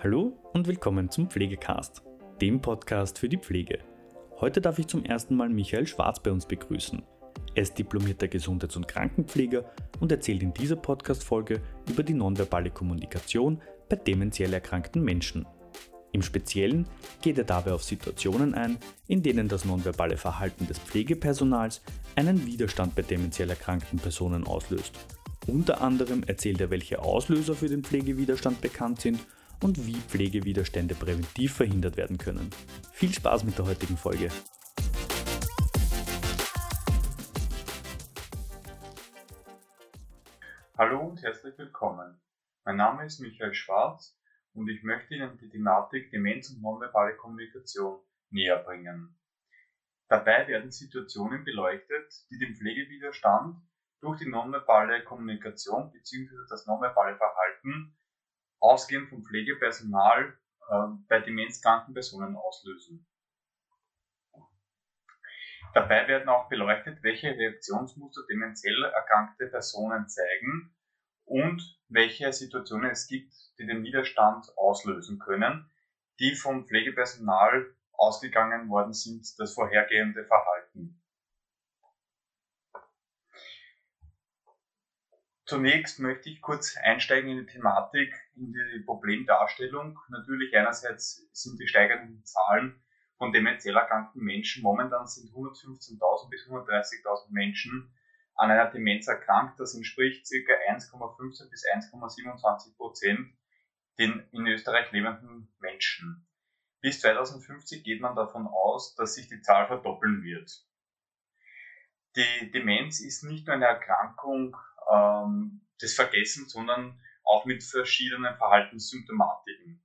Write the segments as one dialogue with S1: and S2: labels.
S1: Hallo und willkommen zum Pflegecast, dem Podcast für die Pflege. Heute darf ich zum ersten Mal Michael Schwarz bei uns begrüßen. Er ist diplomierter Gesundheits- und Krankenpfleger und erzählt in dieser Podcast-Folge über die nonverbale Kommunikation bei dementiell erkrankten Menschen. Im Speziellen geht er dabei auf Situationen ein, in denen das nonverbale Verhalten des Pflegepersonals einen Widerstand bei dementiell erkrankten Personen auslöst. Unter anderem erzählt er, welche Auslöser für den Pflegewiderstand bekannt sind und wie Pflegewiderstände präventiv verhindert werden können. Viel Spaß mit der heutigen Folge.
S2: Hallo und herzlich willkommen. Mein Name ist Michael Schwarz und ich möchte Ihnen die Thematik Demenz und nonverbale Kommunikation näher bringen. Dabei werden Situationen beleuchtet, die den Pflegewiderstand durch die nonverbale Kommunikation bzw. das nonverbale Verhalten ausgehend vom Pflegepersonal äh, bei demenzkranken Personen auslösen. Dabei werden auch beleuchtet, welche Reaktionsmuster dementiell erkrankte Personen zeigen und welche Situationen es gibt, die den Widerstand auslösen können, die vom Pflegepersonal ausgegangen worden sind, das vorhergehende Verhalten. Zunächst möchte ich kurz einsteigen in die Thematik, in die Problemdarstellung. Natürlich einerseits sind die steigenden Zahlen von dementiell erkrankten Menschen, momentan sind 115.000 bis 130.000 Menschen an einer Demenz erkrankt. Das entspricht ca. 1,15 bis 1,27 Prozent den in Österreich lebenden Menschen. Bis 2050 geht man davon aus, dass sich die Zahl verdoppeln wird. Die Demenz ist nicht nur eine Erkrankung ähm, des Vergessens, sondern auch mit verschiedenen Verhaltenssymptomatiken.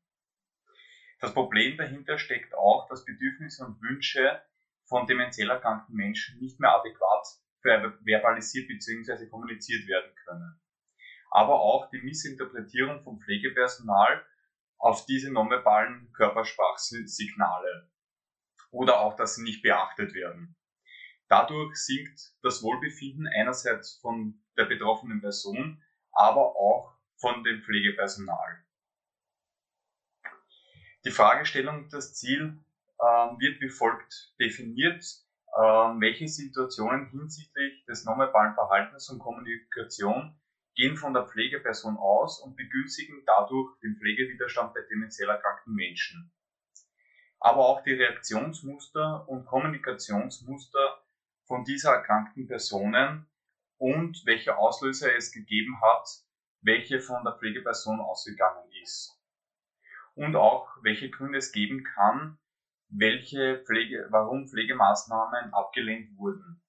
S2: Das Problem dahinter steckt auch, dass Bedürfnisse und Wünsche von dementiell erkrankten Menschen nicht mehr adäquat verbalisiert bzw. kommuniziert werden können. Aber auch die Missinterpretierung vom Pflegepersonal auf diese nonverbalen Körpersprachsignale oder auch, dass sie nicht beachtet werden. Dadurch sinkt das Wohlbefinden einerseits von der betroffenen Person, aber auch von dem Pflegepersonal. Die Fragestellung, das Ziel äh, wird wie folgt definiert, äh, welche Situationen hinsichtlich des nonverbalen Verhaltens und Kommunikation gehen von der Pflegeperson aus und begünstigen dadurch den Pflegewiderstand bei dementiell erkrankten Menschen. Aber auch die Reaktionsmuster und Kommunikationsmuster von dieser erkrankten Personen und welche Auslöser es gegeben hat, welche von der Pflegeperson ausgegangen ist. Und auch welche Gründe es geben kann, welche Pflege, warum Pflegemaßnahmen abgelehnt wurden.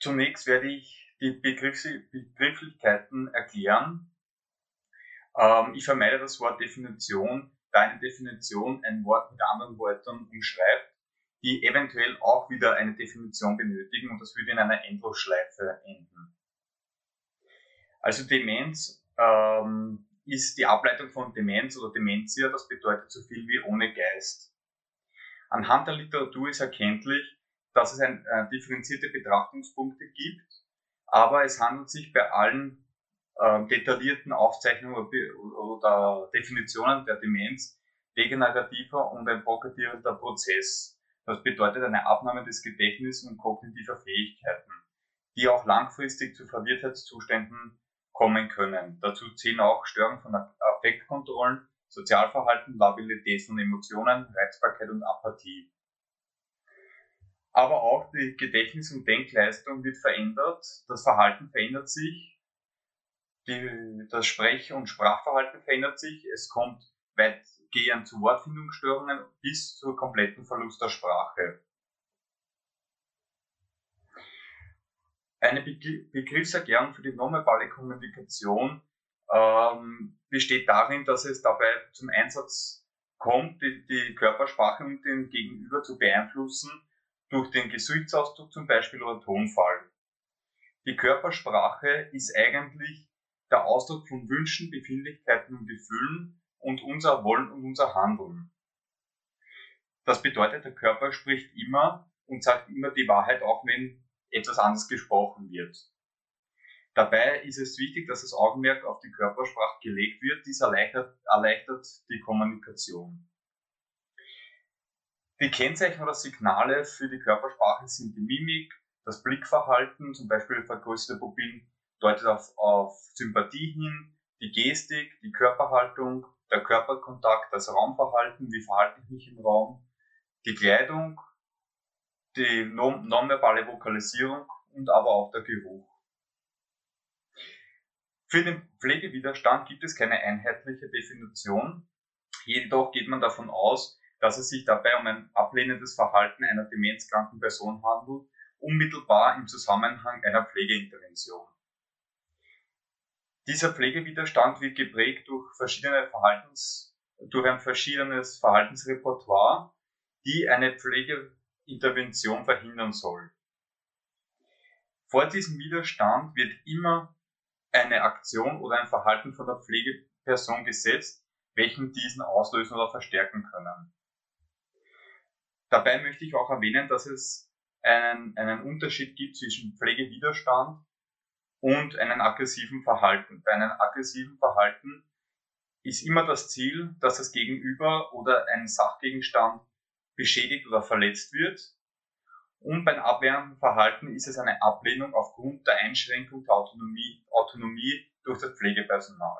S2: Zunächst werde ich die Begrifflichkeiten erklären. Ähm, ich vermeide das Wort Definition, da eine Definition ein Wort mit anderen Wörtern umschreibt, die eventuell auch wieder eine Definition benötigen und das würde in einer Endlosschleife enden. Also Demenz ähm, ist die Ableitung von Demenz oder Dementia, das bedeutet so viel wie ohne Geist. Anhand der Literatur ist erkenntlich, dass es ein, äh, differenzierte Betrachtungspunkte gibt, aber es handelt sich bei allen äh, detaillierten Aufzeichnungen oder Definitionen der Demenz degenerativer und ein progredierender Prozess. Das bedeutet eine Abnahme des Gedächtnisses und kognitiver Fähigkeiten, die auch langfristig zu Verwirrtheitszuständen kommen können. Dazu zählen auch Störungen von Affektkontrollen, Sozialverhalten, Labilität von Emotionen, Reizbarkeit und Apathie. Aber auch die Gedächtnis- und Denkleistung wird verändert, das Verhalten verändert sich die, das Sprech- und Sprachverhalten verändert sich. Es kommt weitgehend zu Wortfindungsstörungen bis zur kompletten Verlust der Sprache. Eine Begriffserklärung für die nonverbale Kommunikation ähm, besteht darin, dass es dabei zum Einsatz kommt, die, die Körpersprache und den Gegenüber zu beeinflussen, durch den Gesichtsausdruck zum Beispiel oder Tonfall. Die Körpersprache ist eigentlich der Ausdruck von Wünschen, Befindlichkeiten und Gefühlen und unser Wollen und unser Handeln. Das bedeutet, der Körper spricht immer und sagt immer die Wahrheit, auch wenn etwas anderes gesprochen wird. Dabei ist es wichtig, dass das Augenmerk auf die Körpersprache gelegt wird. Dies erleichtert, erleichtert die Kommunikation. Die Kennzeichen oder Signale für die Körpersprache sind die Mimik, das Blickverhalten, zum Beispiel vergrößerte Pupillen deutet auf, auf Sympathie hin, die Gestik, die Körperhaltung, der Körperkontakt, das Raumverhalten, wie verhalte ich mich im Raum, die Kleidung, die nonverbale Vokalisierung und aber auch der Geruch. Für den Pflegewiderstand gibt es keine einheitliche Definition, jedoch geht man davon aus, dass es sich dabei um ein ablehnendes Verhalten einer demenzkranken Person handelt, unmittelbar im Zusammenhang einer Pflegeintervention. Dieser Pflegewiderstand wird geprägt durch verschiedene Verhaltens, durch ein verschiedenes Verhaltensrepertoire, die eine Pflegeintervention verhindern soll. Vor diesem Widerstand wird immer eine Aktion oder ein Verhalten von der Pflegeperson gesetzt, welchen diesen auslösen oder verstärken können. Dabei möchte ich auch erwähnen, dass es einen, einen Unterschied gibt zwischen Pflegewiderstand und einem aggressiven Verhalten. Bei einem aggressiven Verhalten ist immer das Ziel, dass das Gegenüber oder ein Sachgegenstand beschädigt oder verletzt wird. Und beim abwehrenden Verhalten ist es eine Ablehnung aufgrund der Einschränkung der Autonomie, Autonomie durch das Pflegepersonal.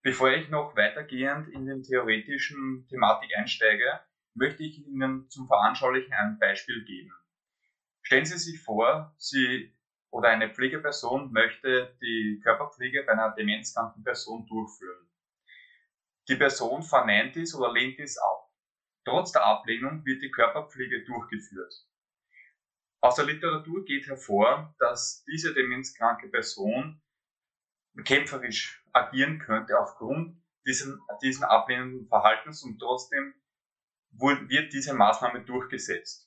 S2: Bevor ich noch weitergehend in den theoretischen Thematik einsteige, möchte ich Ihnen zum Veranschaulichen ein Beispiel geben. Stellen Sie sich vor, Sie oder eine Pflegeperson möchte die Körperpflege bei einer demenzkranken Person durchführen. Die Person verneint dies oder lehnt dies ab. Trotz der Ablehnung wird die Körperpflege durchgeführt. Aus der Literatur geht hervor, dass diese demenzkranke Person kämpferisch agieren könnte aufgrund diesen, diesen ablehnenden Verhaltens und trotzdem wird diese Maßnahme durchgesetzt.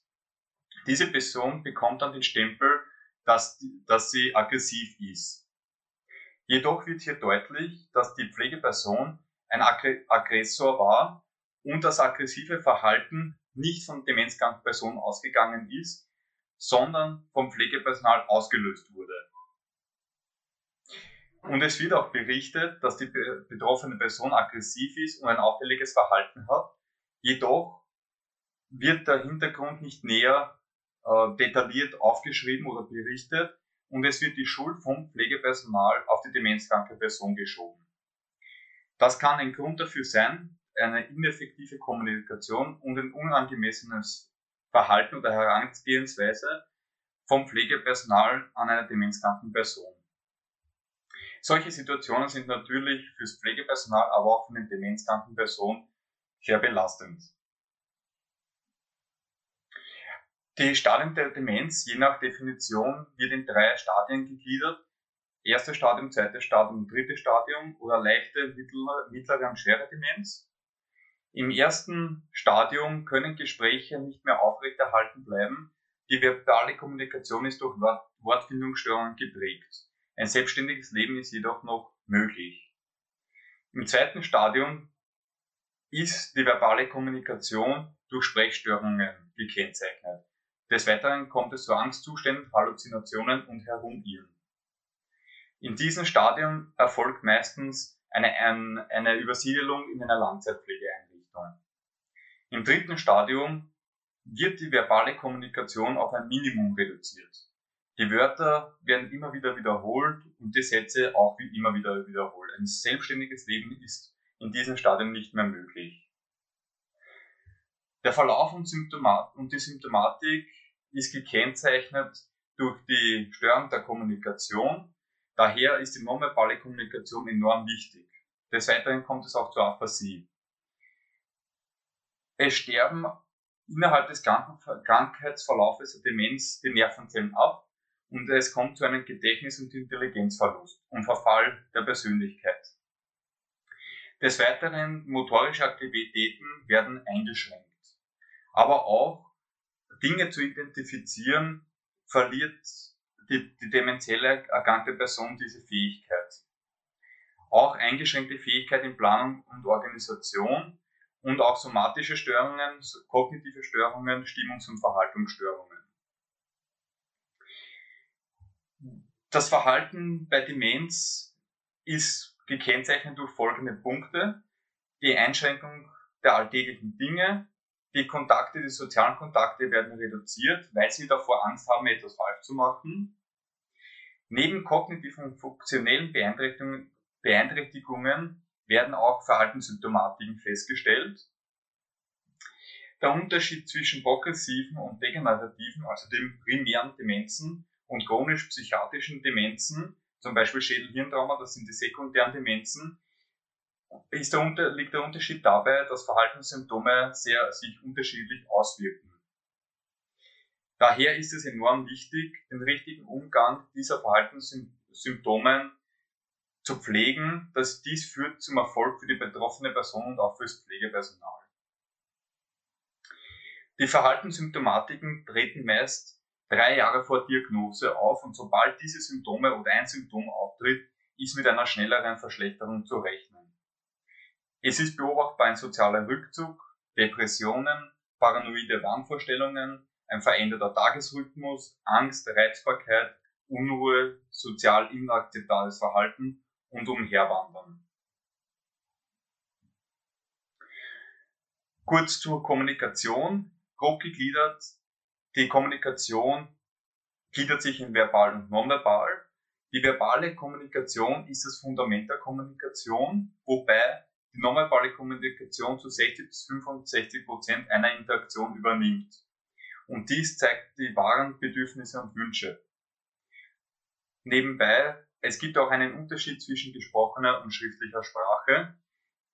S2: Diese Person bekommt dann den Stempel, dass, dass sie aggressiv ist. Jedoch wird hier deutlich, dass die Pflegeperson ein Aggressor war und das aggressive Verhalten nicht von demenzkranken Person ausgegangen ist, sondern vom Pflegepersonal ausgelöst wurde. Und es wird auch berichtet, dass die betroffene Person aggressiv ist und ein auffälliges Verhalten hat. Jedoch wird der Hintergrund nicht näher äh, detailliert aufgeschrieben oder berichtet und es wird die Schuld vom Pflegepersonal auf die demenzkranke Person geschoben. Das kann ein Grund dafür sein, eine ineffektive Kommunikation und ein unangemessenes Verhalten oder Herangehensweise vom Pflegepersonal an einer demenzkranken Person. Solche Situationen sind natürlich fürs Pflegepersonal, aber auch für eine demenzkranken Person sehr belastend. Die Stadien der Demenz, je nach Definition, wird in drei Stadien gegliedert. Erstes Stadium, zweites Stadium, drittes Stadium oder leichte, mittlere, mittlere und schwere Demenz. Im ersten Stadium können Gespräche nicht mehr aufrechterhalten bleiben. Die verbale Kommunikation ist durch Wortfindungsstörungen geprägt. Ein selbstständiges Leben ist jedoch noch möglich. Im zweiten Stadium ist die verbale Kommunikation durch Sprechstörungen gekennzeichnet. Des Weiteren kommt es zu Angstzuständen, Halluzinationen und Herumirren. In diesem Stadium erfolgt meistens eine, eine Übersiedelung in einer Langzeitpflegeeinrichtung. Im dritten Stadium wird die verbale Kommunikation auf ein Minimum reduziert. Die Wörter werden immer wieder wiederholt und die Sätze auch wie immer wieder wiederholt. Ein selbstständiges Leben ist in diesem Stadium nicht mehr möglich. Der Verlauf und, Symptomat und die Symptomatik ist gekennzeichnet durch die Störung der Kommunikation. Daher ist die nonverbale Kommunikation enorm wichtig. Des Weiteren kommt es auch zur Aphasie. Es sterben innerhalb des Krankheitsverlaufes der Demenz die Nervenzellen ab und es kommt zu einem Gedächtnis- und Intelligenzverlust und Verfall der Persönlichkeit. Des Weiteren motorische Aktivitäten werden eingeschränkt. Aber auch Dinge zu identifizieren, verliert die, die dementielle erkrankte Person diese Fähigkeit. Auch eingeschränkte Fähigkeit in Planung und Organisation und auch somatische Störungen, kognitive Störungen, Stimmungs- und Verhaltungsstörungen. Das Verhalten bei Demenz ist gekennzeichnet durch folgende Punkte. Die Einschränkung der alltäglichen Dinge, die Kontakte, die sozialen Kontakte werden reduziert, weil sie davor Angst haben, etwas falsch zu machen. Neben kognitiven und funktionellen Beeinträchtigungen, Beeinträchtigungen werden auch Verhaltenssymptomatiken festgestellt. Der Unterschied zwischen progressiven und degenerativen, also den primären Demenzen und chronisch-psychiatrischen Demenzen, zum Beispiel Schädel-Hirntrauma, das sind die sekundären Demenzen, ist der Unter liegt der Unterschied dabei, dass Verhaltenssymptome sehr sich unterschiedlich auswirken. Daher ist es enorm wichtig, den richtigen Umgang dieser Verhaltenssymptome zu pflegen, dass dies führt zum Erfolg für die betroffene Person und auch fürs Pflegepersonal. Die Verhaltenssymptomatiken treten meist drei Jahre vor Diagnose auf und sobald diese Symptome oder ein Symptom auftritt, ist mit einer schnelleren Verschlechterung zu rechnen. Es ist beobachtbar ein sozialer Rückzug, Depressionen, paranoide Wahnvorstellungen, ein veränderter Tagesrhythmus, Angst, Reizbarkeit, Unruhe, sozial inakzeptables Verhalten und Umherwandern. Kurz zur Kommunikation. Grob gegliedert, die Kommunikation gliedert sich in verbal und nonverbal. Die verbale Kommunikation ist das Fundament der Kommunikation, wobei die nonverbale Kommunikation zu 60 bis 65 Prozent einer Interaktion übernimmt. Und dies zeigt die wahren Bedürfnisse und Wünsche. Nebenbei, es gibt auch einen Unterschied zwischen gesprochener und schriftlicher Sprache,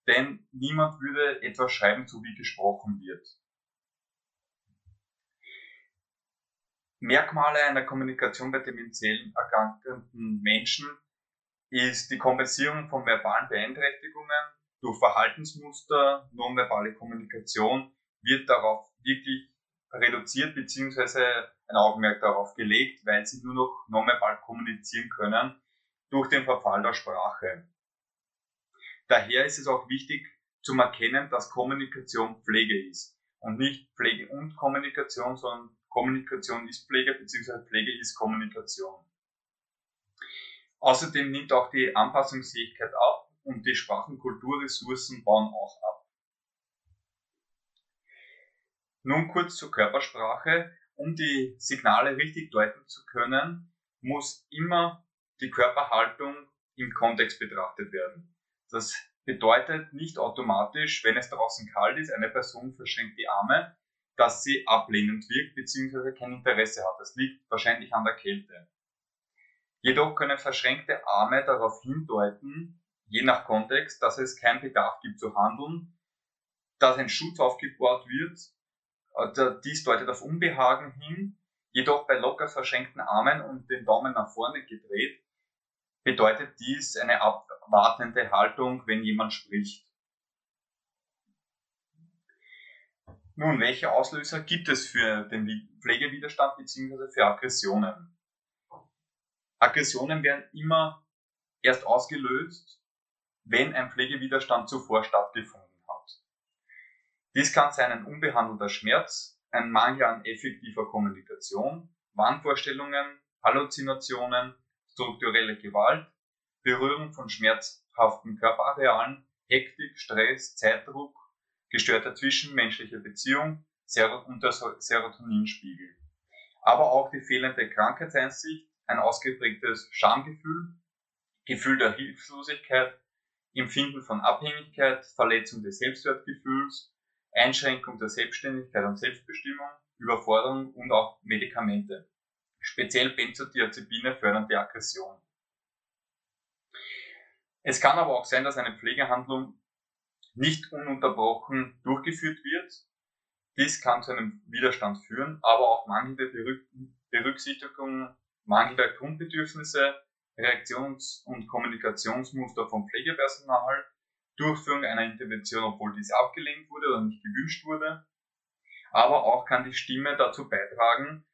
S2: denn niemand würde etwas schreiben, so wie gesprochen wird. Merkmale einer Kommunikation bei dementiellen erkrankten Menschen ist die Kompensierung von verbalen Beeinträchtigungen, durch Verhaltensmuster, nonverbale Kommunikation wird darauf wirklich reduziert bzw. ein Augenmerk darauf gelegt, weil sie nur noch nonverbal kommunizieren können durch den Verfall der Sprache. Daher ist es auch wichtig zu erkennen, dass Kommunikation Pflege ist und nicht Pflege und Kommunikation, sondern Kommunikation ist Pflege bzw. Pflege ist Kommunikation. Außerdem nimmt auch die Anpassungsfähigkeit ab und die Sprachenkulturressourcen bauen auch ab. Nun kurz zur Körpersprache. Um die Signale richtig deuten zu können, muss immer die Körperhaltung im Kontext betrachtet werden. Das bedeutet nicht automatisch, wenn es draußen kalt ist, eine Person verschränkt die Arme, dass sie ablehnend wirkt bzw. kein Interesse hat. Das liegt wahrscheinlich an der Kälte. Jedoch können verschränkte Arme darauf hindeuten, je nach Kontext, dass es keinen Bedarf gibt zu handeln, dass ein Schutz aufgebaut wird. Äh, dies deutet auf Unbehagen hin, jedoch bei locker verschränkten Armen und den Daumen nach vorne gedreht, bedeutet dies eine abwartende Haltung, wenn jemand spricht. Nun, welche Auslöser gibt es für den Pflegewiderstand bzw. für Aggressionen? Aggressionen werden immer erst ausgelöst, wenn ein Pflegewiderstand zuvor stattgefunden hat. Dies kann sein ein unbehandelter Schmerz, ein Mangel an effektiver Kommunikation, Wahnvorstellungen, Halluzinationen, strukturelle Gewalt, Berührung von schmerzhaften Körperarealen, Hektik, Stress, Zeitdruck, gestörte zwischenmenschliche Beziehung und der Serotoninspiegel. Aber auch die fehlende Krankheitseinsicht, ein ausgeprägtes Schamgefühl, Gefühl der Hilflosigkeit, Empfinden von Abhängigkeit, Verletzung des Selbstwertgefühls, Einschränkung der Selbstständigkeit und Selbstbestimmung, Überforderung und auch Medikamente. Speziell Benzodiazepine fördern die Aggression. Es kann aber auch sein, dass eine Pflegehandlung nicht ununterbrochen durchgeführt wird. Dies kann zu einem Widerstand führen, aber auch mangelnde Berücksichtigung mangelnder Grundbedürfnisse Reaktions- und Kommunikationsmuster vom Pflegepersonal, Durchführung einer Intervention, obwohl diese abgelehnt wurde oder nicht gewünscht wurde. Aber auch kann die Stimme dazu beitragen,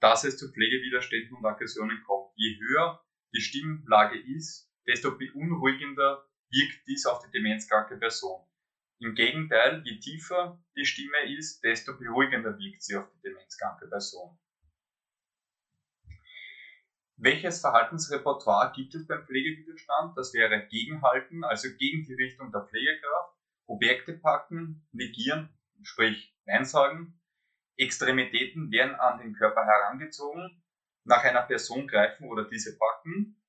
S2: dass es zu Pflegewiderständen und Aggressionen kommt. Je höher die Stimmlage ist, desto beunruhigender wirkt dies auf die demenzkranke Person. Im Gegenteil, je tiefer die Stimme ist, desto beruhigender wirkt sie auf die demenzkranke Person. Welches Verhaltensrepertoire gibt es beim Pflegewiderstand? Das wäre Gegenhalten, also gegen die Richtung der Pflegekraft, Objekte packen, negieren, sprich Nein sagen, Extremitäten werden an den Körper herangezogen, nach einer Person greifen oder diese packen,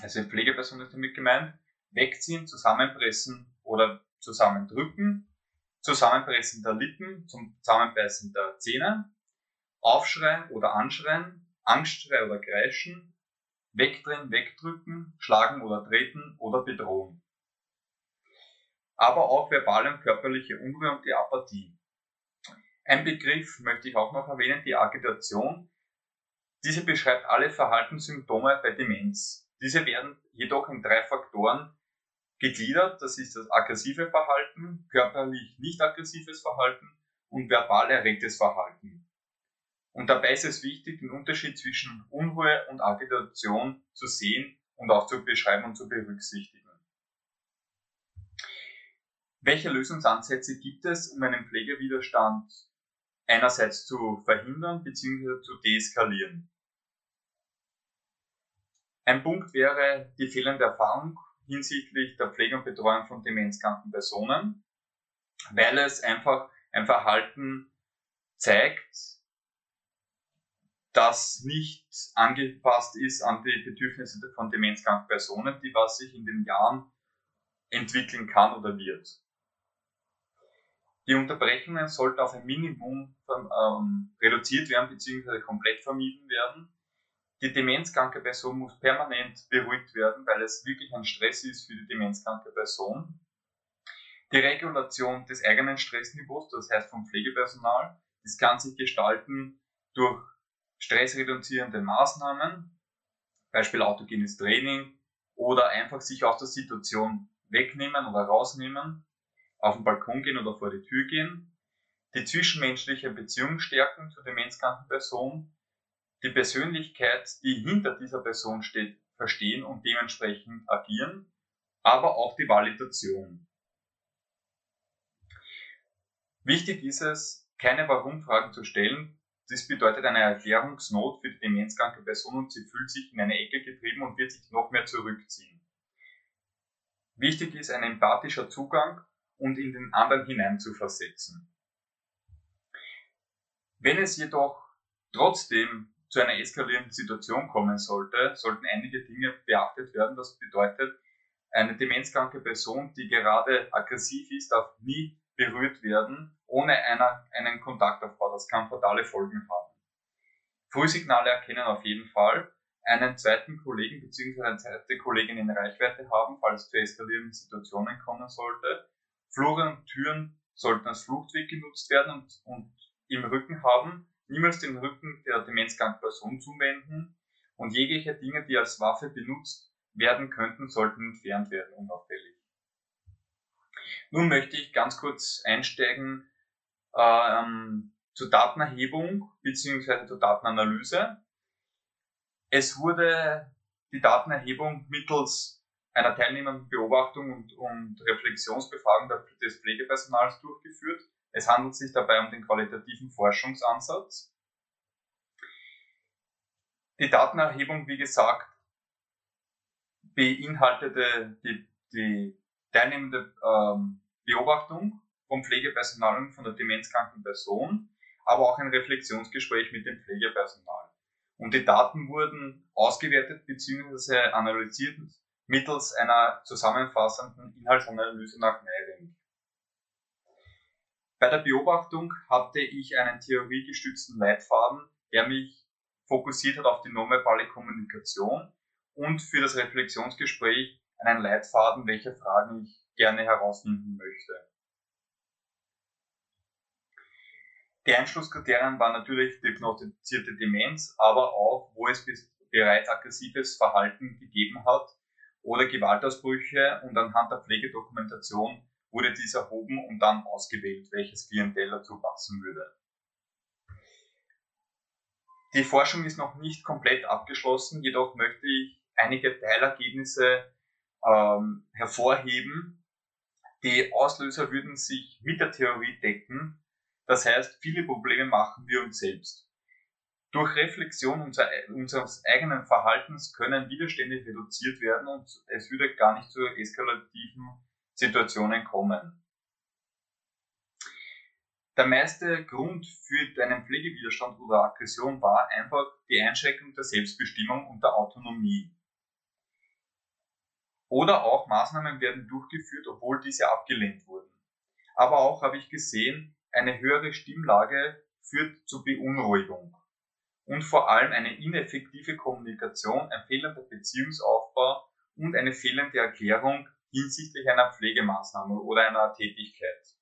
S2: also Pflegeperson ist damit gemeint, wegziehen, zusammenpressen oder zusammendrücken, Zusammenpressen der Lippen zum Zusammenbeißen der Zähne, Aufschreien oder Anschreien, Angstschrei oder Kreischen, Wegdrehen, Wegdrücken, Schlagen oder Treten oder Bedrohen. Aber auch verbale und körperliche Unruhe und die Apathie. Ein Begriff möchte ich auch noch erwähnen, die Agitation. Diese beschreibt alle Verhaltenssymptome bei Demenz. Diese werden jedoch in drei Faktoren gegliedert. Das ist das aggressive Verhalten, körperlich nicht aggressives Verhalten und verbal erregtes Verhalten. Und dabei ist es wichtig, den Unterschied zwischen Unruhe und Agitation zu sehen und auch zu beschreiben und zu berücksichtigen. Welche Lösungsansätze gibt es, um einen Pflegewiderstand einerseits zu verhindern bzw. zu deeskalieren? Ein Punkt wäre die fehlende Erfahrung hinsichtlich der Pflege und Betreuung von demenzkranken Personen, weil es einfach ein Verhalten zeigt, das nicht angepasst ist an die Bedürfnisse von demenzkranken Personen, die was sich in den Jahren entwickeln kann oder wird. Die Unterbrechungen sollten auf ein Minimum ähm, reduziert werden bzw. komplett vermieden werden die demenzkranke Person muss permanent beruhigt werden, weil es wirklich ein Stress ist für die demenzkranke Person. Die Regulation des eigenen Stressniveaus, das heißt vom Pflegepersonal, das kann sich gestalten durch stressreduzierende Maßnahmen, Beispiel autogenes Training oder einfach sich aus der Situation wegnehmen oder rausnehmen, auf den Balkon gehen oder vor die Tür gehen, die zwischenmenschliche Beziehung stärken zur demenzkranken Person, die Persönlichkeit, die hinter dieser Person steht, verstehen und dementsprechend agieren, aber auch die Validation. Wichtig ist es, keine Warum-Fragen zu stellen. Das bedeutet eine Erklärungsnot für die demenzkranke Person und sie fühlt sich in eine Ecke getrieben und wird sich noch mehr zurückziehen. Wichtig ist ein empathischer Zugang und in den anderen hinein zu versetzen. Wenn es jedoch trotzdem zu einer eskalierenden Situation kommen sollte, sollten einige Dinge beachtet werden. Das bedeutet, eine demenzkranke Person, die gerade aggressiv ist, darf nie berührt werden, ohne einer, einen Kontaktaufbau. Das kann fatale Folgen haben. Frühsignale erkennen auf jeden Fall, einen zweiten Kollegen bzw. eine zweite Kollegin in Reichweite haben, falls es zu eskalierenden Situationen kommen sollte. Flure und Türen sollten als Fluchtweg genutzt werden und, und im Rücken haben, niemals den Rücken der demenzkranken Person zuwenden und jegliche Dinge, die als Waffe benutzt werden könnten, sollten entfernt werden, unauffällig. Nun möchte ich ganz kurz einsteigen ähm, zur Datenerhebung bzw. zur Datenanalyse. Es wurde die Datenerhebung mittels einer teilnehmenden Beobachtung und, und Reflexionsbefragung des Pflegepersonals durchgeführt. Es handelt sich dabei um den qualitativen Forschungsansatz. Die Datenerhebung, wie gesagt, beinhaltete die, die teilnehmende ähm, Beobachtung vom Pflegepersonal und von der demenzkranken Person, aber auch ein Reflexionsgespräch mit dem Pflegepersonal. Und die Daten wurden ausgewertet bzw. analysiert mittels einer zusammenfassenden Inhaltsanalyse nach Meiring. Bei der Beobachtung hatte ich einen theoriegestützten Leitfaden, der mich fokussiert hat auf die nonverbale Kommunikation und für das Reflexionsgespräch einen Leitfaden, welche Fragen ich gerne herausfinden möchte. Die Einschlusskriterien waren natürlich diagnostizierte Demenz, aber auch, wo es bereits aggressives Verhalten gegeben hat oder Gewaltausbrüche und anhand der Pflegedokumentation wurde dies erhoben und dann ausgewählt, welches Klientel dazu passen würde. Die Forschung ist noch nicht komplett abgeschlossen, jedoch möchte ich einige Teilergebnisse ähm, hervorheben. Die Auslöser würden sich mit der Theorie decken. Das heißt, viele Probleme machen wir uns selbst. Durch Reflexion unser, unseres eigenen Verhaltens können Widerstände reduziert werden und es würde gar nicht zu eskalativen Situationen kommen. Der meiste Grund für einen Pflegewiderstand oder Aggression war einfach die Einschränkung der Selbstbestimmung und der Autonomie. Oder auch Maßnahmen werden durchgeführt, obwohl diese abgelehnt wurden. Aber auch habe ich gesehen, eine höhere Stimmlage führt zu Beunruhigung und vor allem eine ineffektive Kommunikation, ein fehlender Beziehungsaufbau und eine fehlende Erklärung hinsichtlich einer Pflegemaßnahme oder einer Tätigkeit.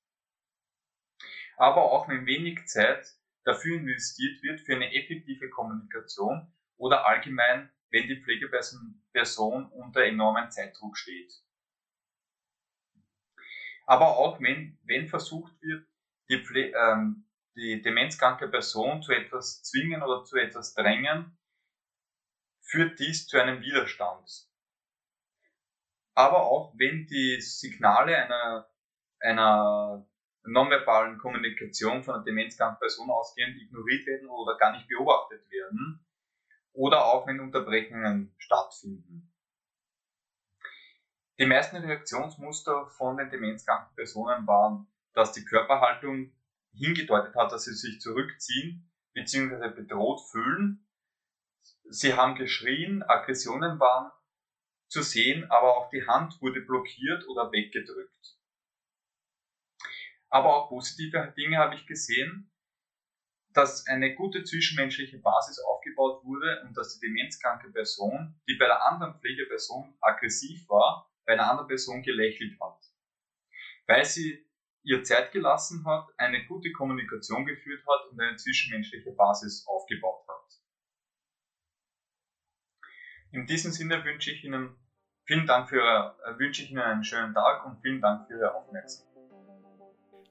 S2: Aber auch wenn wenig Zeit dafür investiert wird für eine effektive Kommunikation oder allgemein, wenn die Pflegeperson unter enormem Zeitdruck steht. Aber auch wenn, wenn versucht wird, die, ähm, die demenzkranke Person zu etwas zwingen oder zu etwas drängen, führt dies zu einem Widerstand. Aber auch wenn die Signale einer, einer nonverbalen Kommunikation von einer demenzkranken Person ausgehend ignoriert werden oder gar nicht beobachtet werden, oder auch wenn Unterbrechungen stattfinden. Die meisten Reaktionsmuster von den demenzkranken Personen waren, dass die Körperhaltung hingedeutet hat, dass sie sich zurückziehen bzw. bedroht fühlen. Sie haben geschrien, Aggressionen waren zu sehen, aber auch die Hand wurde blockiert oder weggedrückt. Aber auch positive Dinge habe ich gesehen, dass eine gute zwischenmenschliche Basis aufgebaut wurde und dass die demenzkranke Person, die bei der anderen Pflegeperson aggressiv war, bei einer anderen Person gelächelt hat. Weil sie ihr Zeit gelassen hat, eine gute Kommunikation geführt hat und eine zwischenmenschliche Basis aufgebaut hat. In diesem Sinne wünsche ich Ihnen vielen Dank für, äh, wünsche ich Ihnen einen schönen Tag und vielen Dank für Ihre Aufmerksamkeit.